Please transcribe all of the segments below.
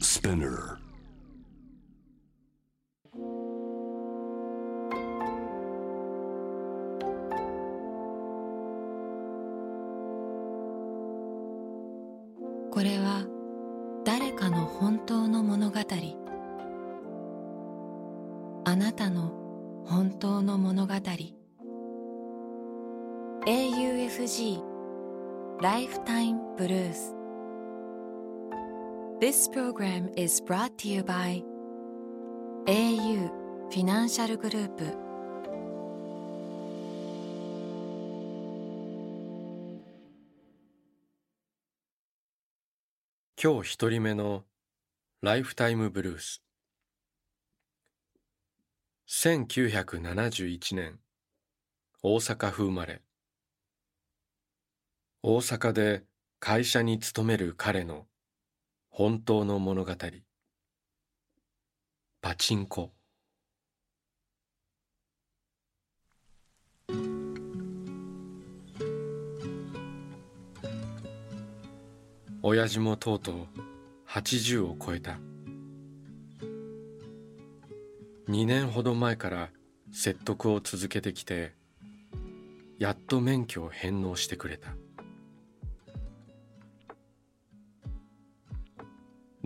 Spinner. This program is brought to you by au フィナンシャルグループ今日一人目のライフタイムブルース。1971年大阪府生まれ。大阪で会社に勤める彼の本当の物語。パチンコ。親父もとうとう80を超えた。2年ほど前から説得を続けてきてやっと免許を返納してくれた。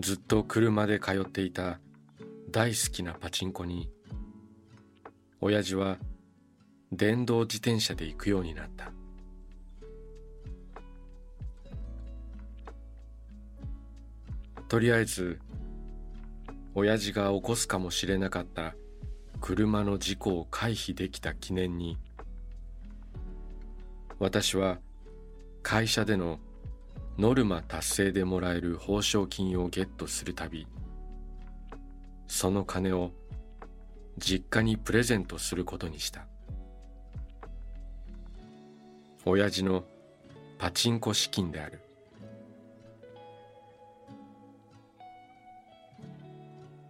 ずっと車で通っていた大好きなパチンコに親父は電動自転車で行くようになった。とりあえず親父が起こすかもしれなかった車の事故を回避できた記念に私は会社でのノルマ達成でもらえる報奨金をゲットするたびその金を実家にプレゼントすることにした。親父のパチンコ資金である。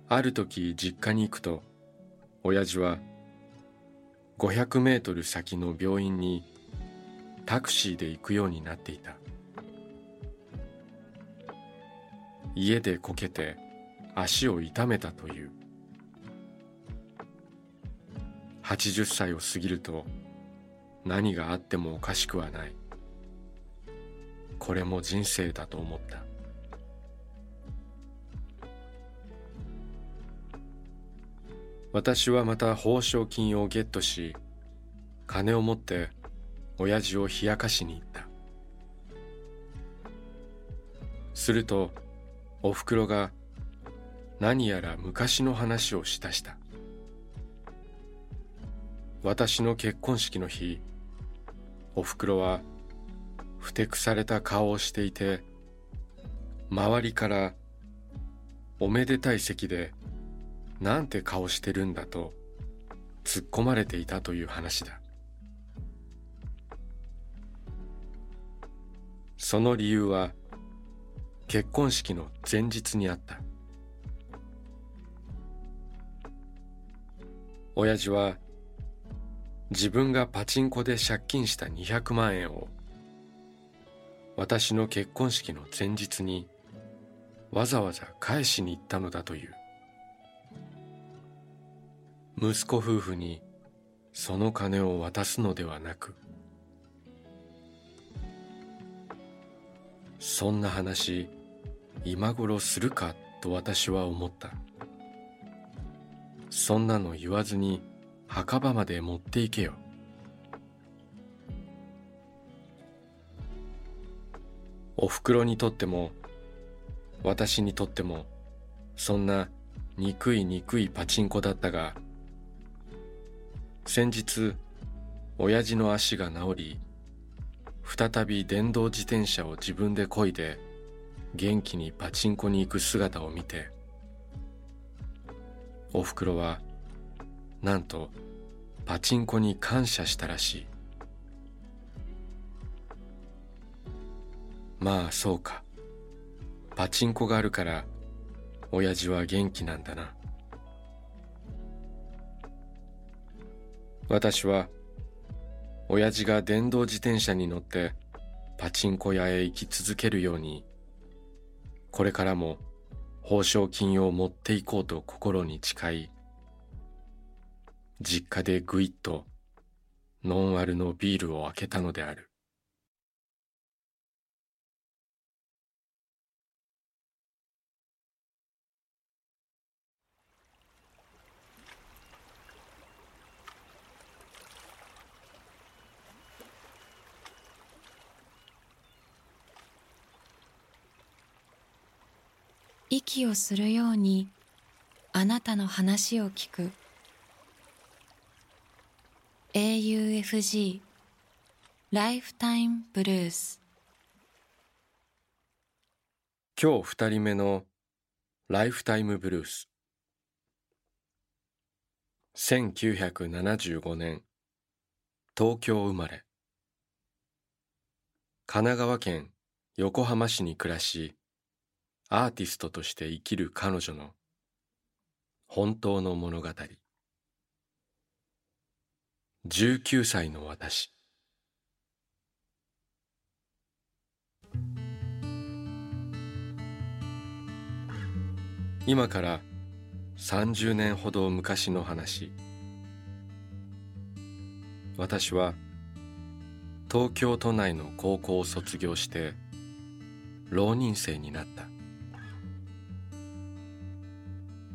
ある時実家に行くと親父は500メートル先の病院にタクシーで行くようになっていた。家でこけて足を痛めたという。80歳を過ぎると何があってもおかしくはない。これも人生だと思った。私はまた報奨金をゲットし金を持って親父を冷やかしに行った。するとおふくろが何やら昔の話をしだした。私の結婚式の日おふくろはふてくされた顔をしていて周りからおめでたい席でなんて顔してるんだと突っ込まれていたという話だ。その理由は結婚式の前日にあった。親父は自分がパチンコで借金した200万円を私の結婚式の前日にわざわざ返しに行ったのだという。息子夫婦にその金を渡すのではなくそんな話今頃するかと私は思った。そんなの言わずに墓場まで持っていけよ。おふくろにとっても私にとってもそんな憎い憎いパチンコだったが先日親父の足が治り再び電動自転車を自分で漕いで元気にパチンコに行く姿を見ておふくろはなんとパチンコに感謝したらしい。まあそうか。パチンコがあるから親父は元気なんだな。私は親父が電動自転車に乗ってパチンコ屋へ行き続けるようにこれからも報奨金を持っていこうと心に誓い実家でぐいっとノンアルのビールを開けたのである。息をするようにあなたの話を聞く。AUFG ライフタイムブルース今日二人目のライフタイムブルース1975年東京生まれ。神奈川県横浜市に暮らしアーティストとして生きる彼女の本当の物語。19歳の私。今から30年ほど昔の話。私は東京都内の高校を卒業して浪人生になった。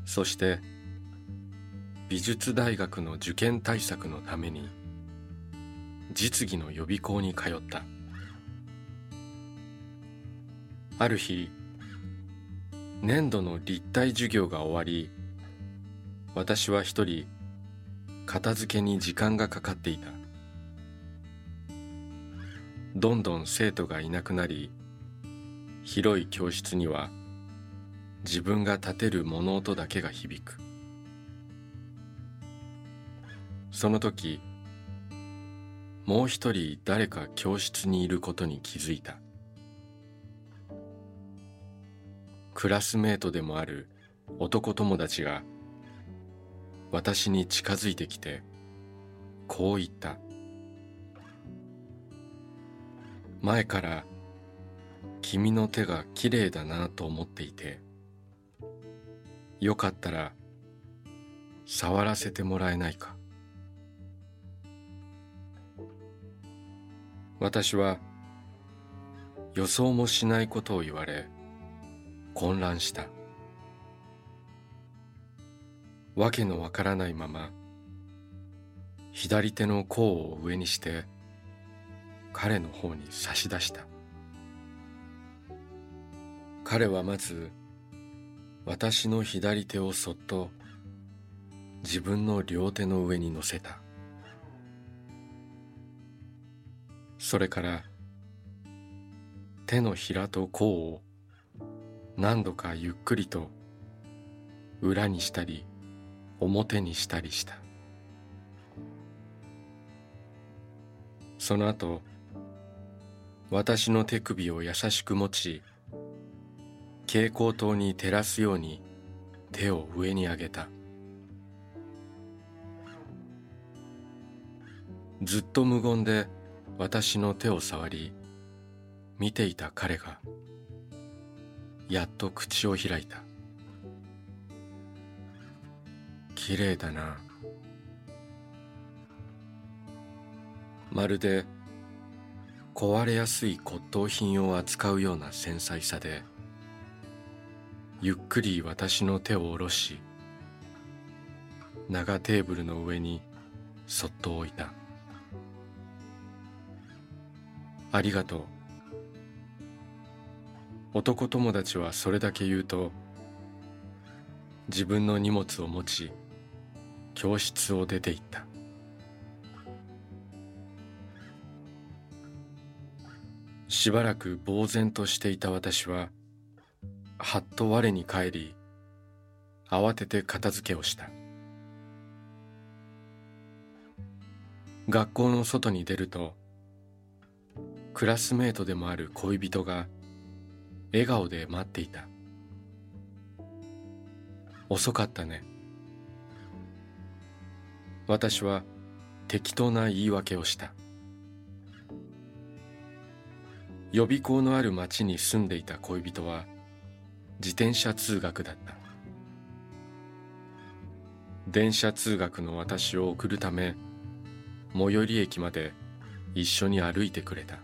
そして美術大学の受験対策のために実技の予備校に通った。ある日年度の立体授業が終わり私は一人片付けに時間がかかっていた。どんどん生徒がいなくなり広い教室には自分が立てる物音だけが響く。その時もう一人誰か教室にいることに気づいた。クラスメートでもある男友達が私に近づいてきてこう言った。前から君の手がきれいだなと思っていてよかったら触らせてもらえないか。私は予想もしないことを言われ混乱した。わけのわからないまま左手の甲を上にして彼の方に差し出した。彼はまず私の左手をそっと自分の両手の上に乗せた。それから手のひらと甲を何度かゆっくりと裏にしたり表にしたりした。その後私の手首を優しく持ち蛍光灯に照らすように手を上に上げた。ずっと無言で私の手を触り見ていた彼がやっと口を開いた。綺麗だな。まるで壊れやすい骨董品を扱うような繊細さでゆっくり私の手を下ろし長テーブルの上にそっと置いた。ありがとう。男友達はそれだけ言うと自分の荷物を持ち教室を出て行った。しばらく呆然としていた私ははっと我に返り慌てて片付けをした。学校の外に出るとクラスメートでもある恋人が笑顔で待っていた。遅かったね。私は適当な言い訳をした。予備校のある町に住んでいた恋人は自転車通学だった。電車通学の私を送るため最寄り駅まで一緒に歩いてくれた。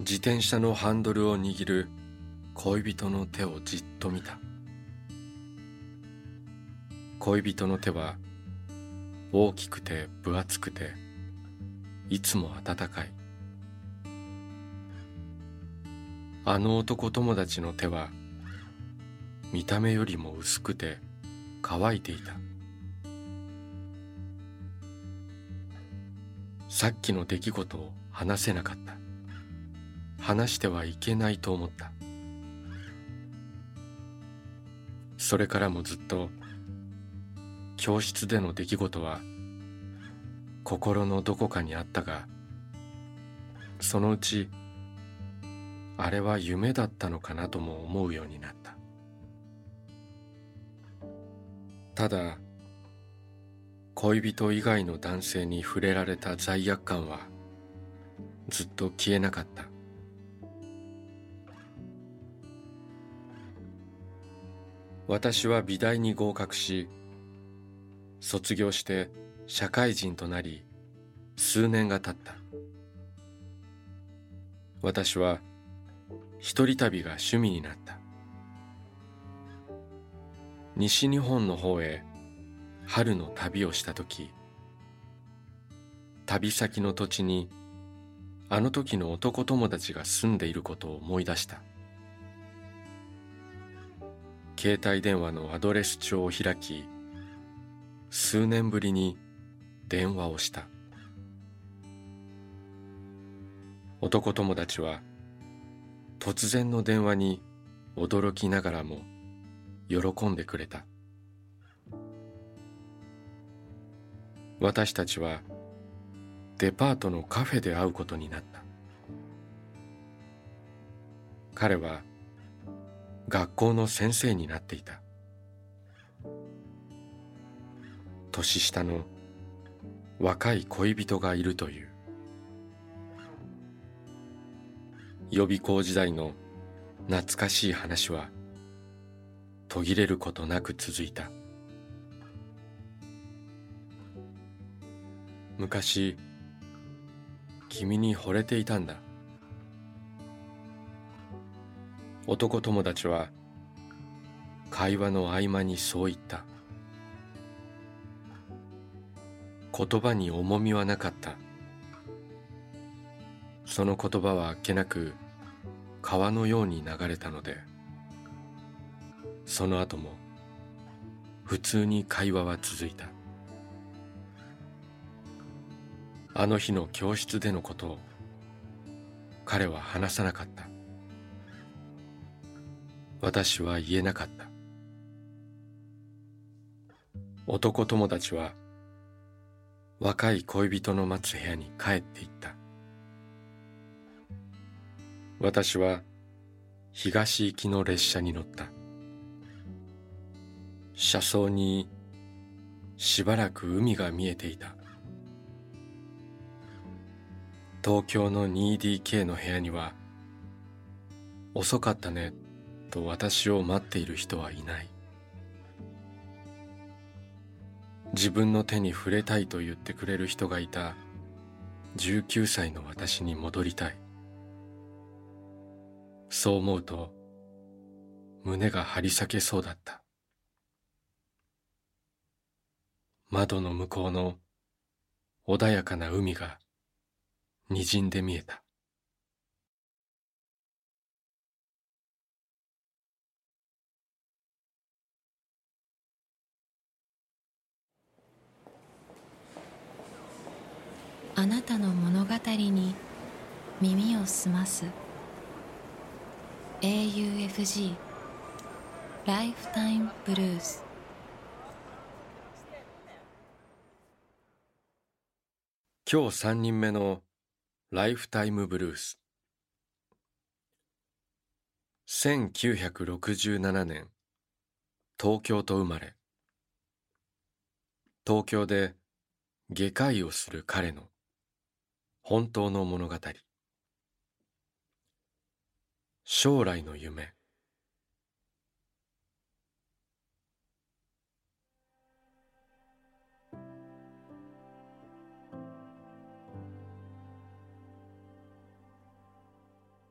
自転車のハンドルを握る恋人の手をじっと見た。恋人の手は大きくて分厚くていつも温かい。あの男友達の手は見た目よりも薄くて乾いていた。さっきの出来事を話せなかった。話してはいけないと思った。それからもずっと教室での出来事は心のどこかにあったがそのうちあれは夢だったのかなとも思うようになった。ただ恋人以外の男性に触れられた罪悪感はずっと消えなかった。私は美大に合格し卒業して社会人となり数年が経った。私は一人旅が趣味になった。西日本の方へ春の旅をした時旅先の土地にあの時の男友達が住んでいることを思い出した。携帯電話のアドレス帳を開き数年ぶりに電話をした。男友達は突然の電話に驚きながらも喜んでくれた。私たちはデパートのカフェで会うことになった。彼は学校の先生になっていた。年下の若い恋人がいるという。予備校時代の懐かしい話は途切れることなく続いた。昔君に惚れていたんだ。男友達は会話の合間にそう言った。言葉に重みはなかった。その言葉はあっけなく川のように流れたのでその後も普通に会話は続いた。あの日の教室でのことを彼は話さなかった。私は言えなかった。男友達は若い恋人の待つ部屋に帰っていった。私は東行きの列車に乗った。車窓にしばらく海が見えていた。東京の 2DK の部屋には遅かったねと私を待っている人はいない。自分の手に触れたいと言ってくれる人がいた。19歳の私に戻りたい。そう思うと胸が張り裂けそうだった。窓の向こうの穏やかな海が滲んで見えた。あなたの物語に耳を澄ます。AUFG ライフタイムブルース今日三人目のライフタイムブルース1967年東京と生まれ。東京で外科医をする彼の本当の物語。将来の夢。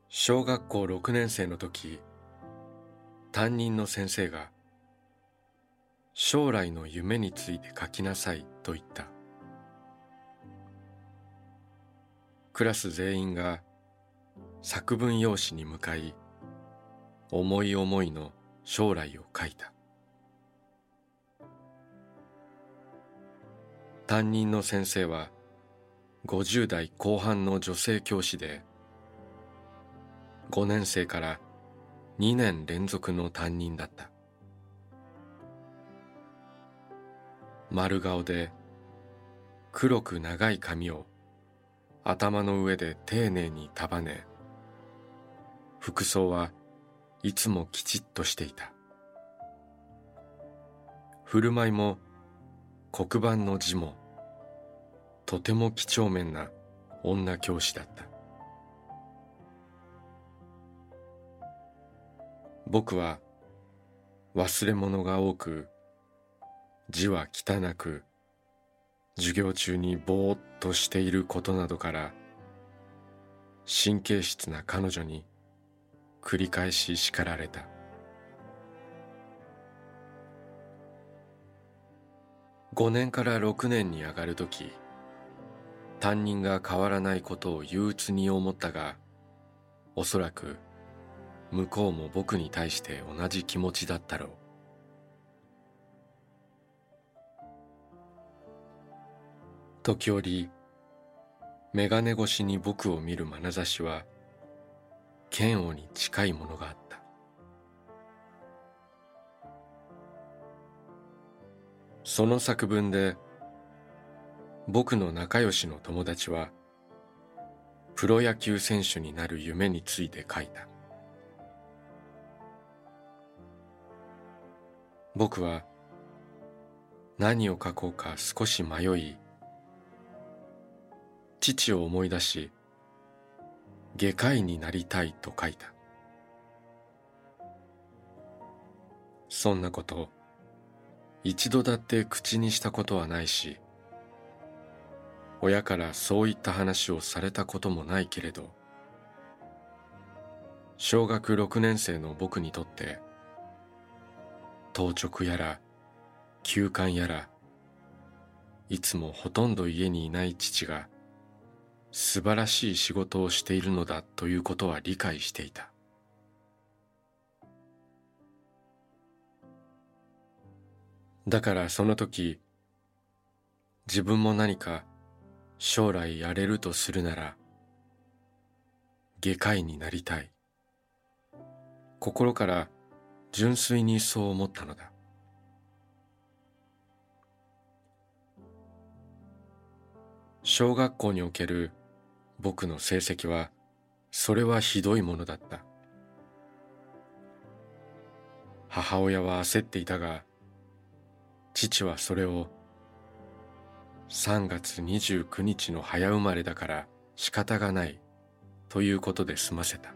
小学校6年生の時担任の先生が将来の夢について書きなさいと言った。クラス全員が作文用紙に向かい思い思いの将来を書いた。担任の先生は50代後半の女性教師で5年生から2年連続の担任だった。丸顔で黒く長い髪を頭の上で丁寧に束ね服装はいつもきちっとしていた。振る舞いも黒板の字もとても几帳面な女教師だった。僕は忘れ物が多く字は汚く授業中にぼーっとしていることなどから神経質な彼女に繰り返し叱られた。5年から6年に上がるとき担任が変わらないことを憂鬱に思ったがおそらく向こうも僕に対して同じ気持ちだったろう。時折眼鏡越しに僕を見る眼差しは嫌悪に近いものがあった。その作文で僕の仲良しの友達はプロ野球選手になる夢について書いた。僕は何を書こうか少し迷い父を思い出し外科医になりたいと書いた。そんなこと一度だって口にしたことはないし親からそういった話をされたこともないけれど小学6年生の僕にとって当直やら休館やらいつもほとんど家にいない父が素晴らしい仕事をしているのだということは理解していた。だからその時自分も何か将来やれるとするなら外科医になりたい。心から純粋にそう思ったのだ。小学校における僕の成績はそれはひどいものだった。母親は焦っていたが父はそれを3月29日の早生まれだから仕方がないということで済ませた。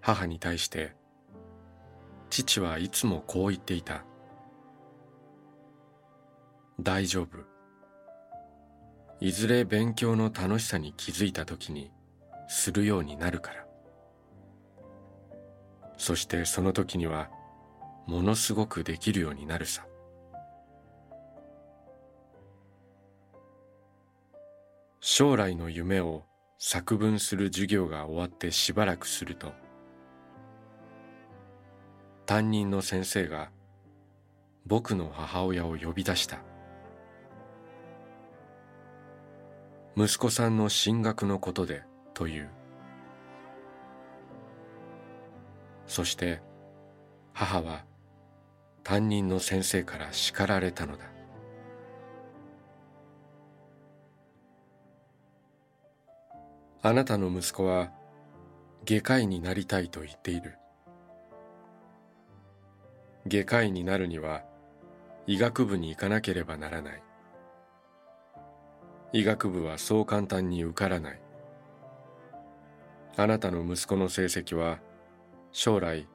母に対して父はいつもこう言っていた。大丈夫。いずれ勉強の楽しさに気づいた時にするようになるから。そしてその時にはものすごくできるようになるさ。将来の夢を作文する授業が終わってしばらくすると担任の先生が僕の母親を呼び出した。息子さんの進学のことでという。そして母は担任の先生から叱られたのだ。あなたの息子は外科医になりたいと言っている。外科医になるには医学部に行かなければならない。医学部はそう簡単に受からない。あなたの息子の成績は将来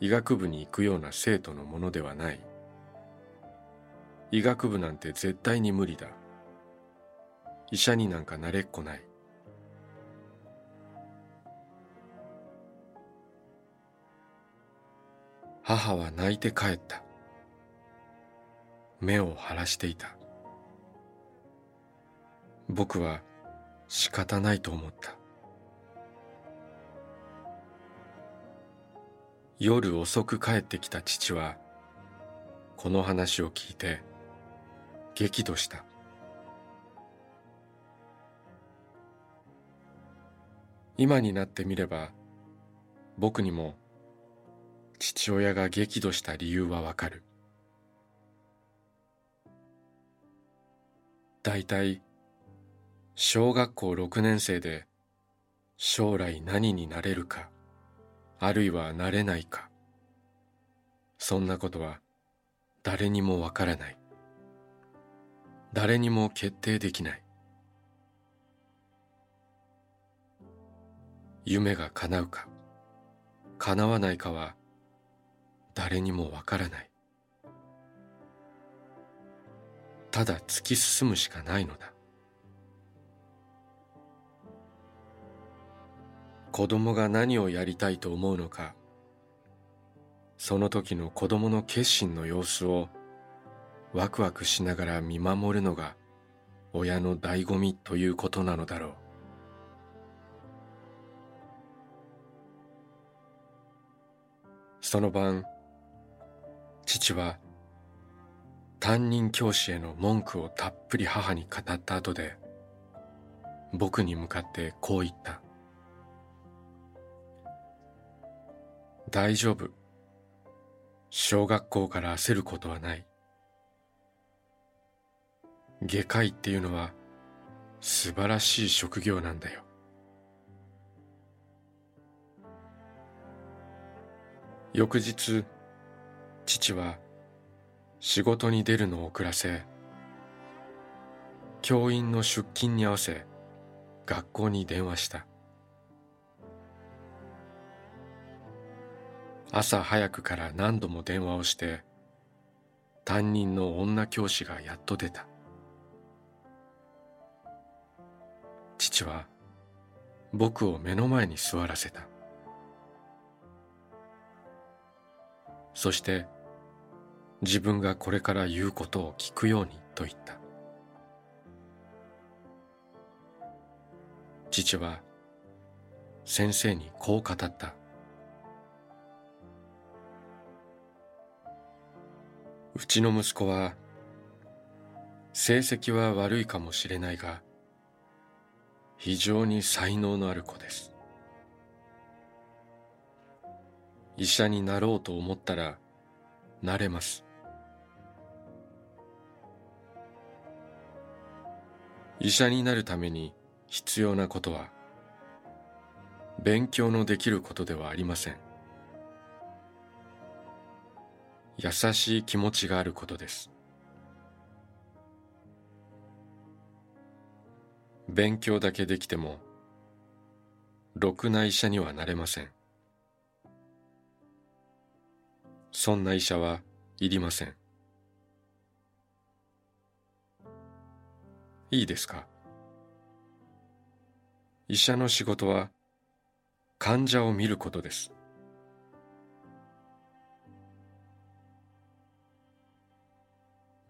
医学部に行くような生徒のものではない。医学部なんて絶対に無理だ。医者になんかなれっこない。母は泣いて帰った。目を晴らしていた。僕は仕方ないと思った。夜遅く帰ってきた父はこの話を聞いて激怒した。今になってみれば僕にも父親が激怒した理由はわかる。だいい小学校6年生で将来何になれるかあるいはなれないか。そんなことは誰にもわからない。誰にも決定できない。夢が叶うか叶わないかは誰にもわからない。ただ突き進むしかないのだ。子供が何をやりたいと思うのか。その時の子供の決心の様子をワクワクしながら見守るのが親の醍醐味ということなのだろう。その晩父は担任教師への文句をたっぷり母に語った後で僕に向かってこう言った。大丈夫。小学校から焦ることはない。外科医っていうのは素晴らしい職業なんだよ。翌日、父は仕事に出るのを遅らせ、教員の出勤に合わせ学校に電話した。朝早くから何度も電話をして担任の女教師がやっと出た。父は僕を目の前に座らせた。そして自分がこれから言うことを聞くようにと言った。父は先生にこう語った。うちの息子は成績は悪いかもしれないが非常に才能のある子です。医者になろうと思ったらなれます。医者になるために必要なことは勉強のできることではありません。優しい気持ちがあることです。勉強だけできてもろくな医者にはなれません。そんな医者はいりません。いいですか？医者の仕事は患者を見ることです。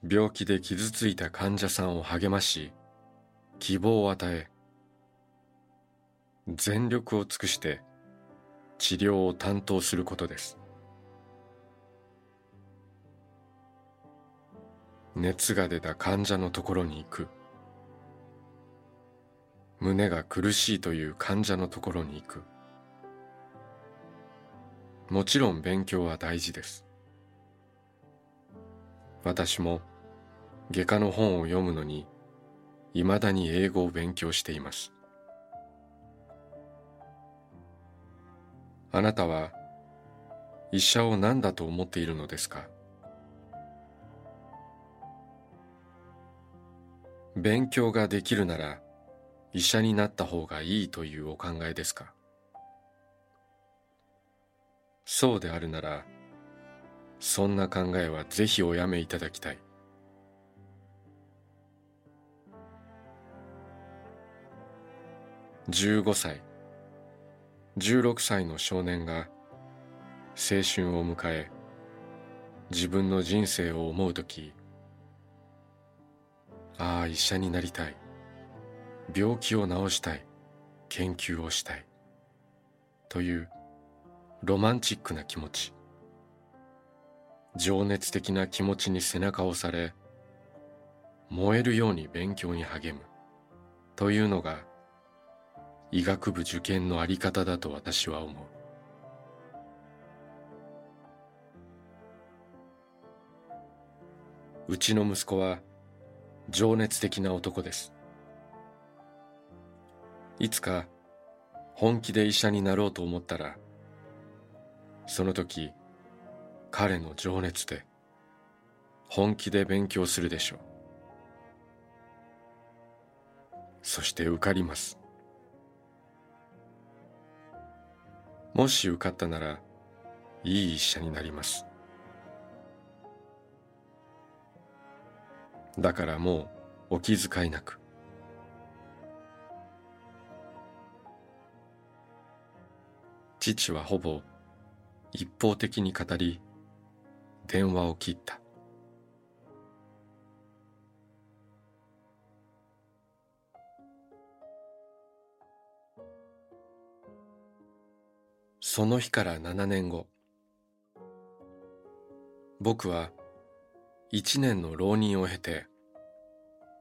病気で傷ついた患者さんを励まし希望を与え全力を尽くして治療を担当することです。熱が出た患者のところに行く。胸が苦しいという患者のところに行く。もちろん勉強は大事です。私も外科の本を読むのに未だに英語を勉強しています。あなたは医者を何だと思っているのですか？勉強ができるなら医者になった方がいいというお考えですか？そうであるならそんな考えはぜひおやめいただきたい。15歳。16歳の少年が青春を迎え自分の人生を思うときああ医者になりたい。病気を治したい。研究をしたい。というロマンチックな気持ち。情熱的な気持ちに背中を押され燃えるように勉強に励む。というのが医学部受験のあり方だと私は思う。うちの息子は情熱的な男です。いつか本気で医者になろうと思ったらその時彼の情熱で本気で勉強するでしょう。そして受かります。もし受かったならいい医者になります。だからもうお気遣いなく。父はほぼ一方的に語り電話を切った。その日から7年後。僕は一年の浪人を経て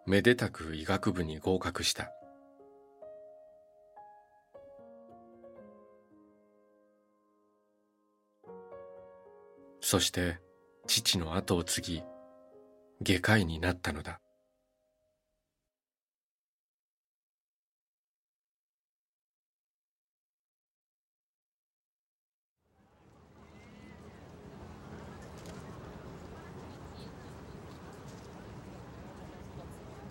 めでたく医学部に合格した。そして父の後を継ぎ外科医になったのだ「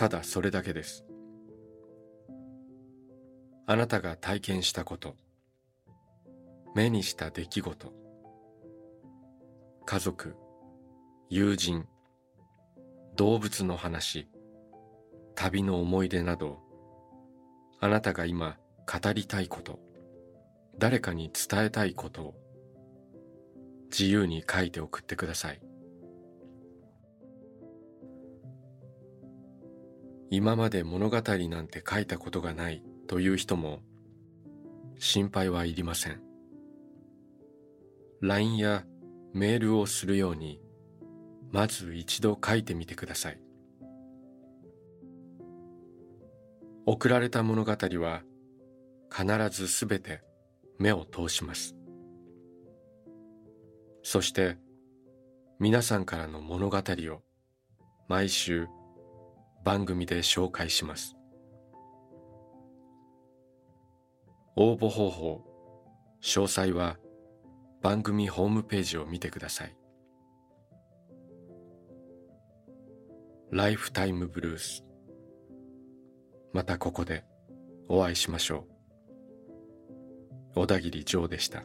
ただそれだけです。あなたが体験したこと目にした出来事家族友人動物の話旅の思い出などあなたが今語りたいこと誰かに伝えたいことを自由に書いて送ってください。今まで物語なんて書いたことがないという人も心配はいりません。LINE やメールをするようにまず一度書いてみてください。送られた物語は必ずすべて目を通します。そして皆さんからの物語を毎週番組で紹介します。応募方法詳細は番組ホームページを見てください。ライフタイムブルース。またここでお会いしましょう。小田切ジョーでした。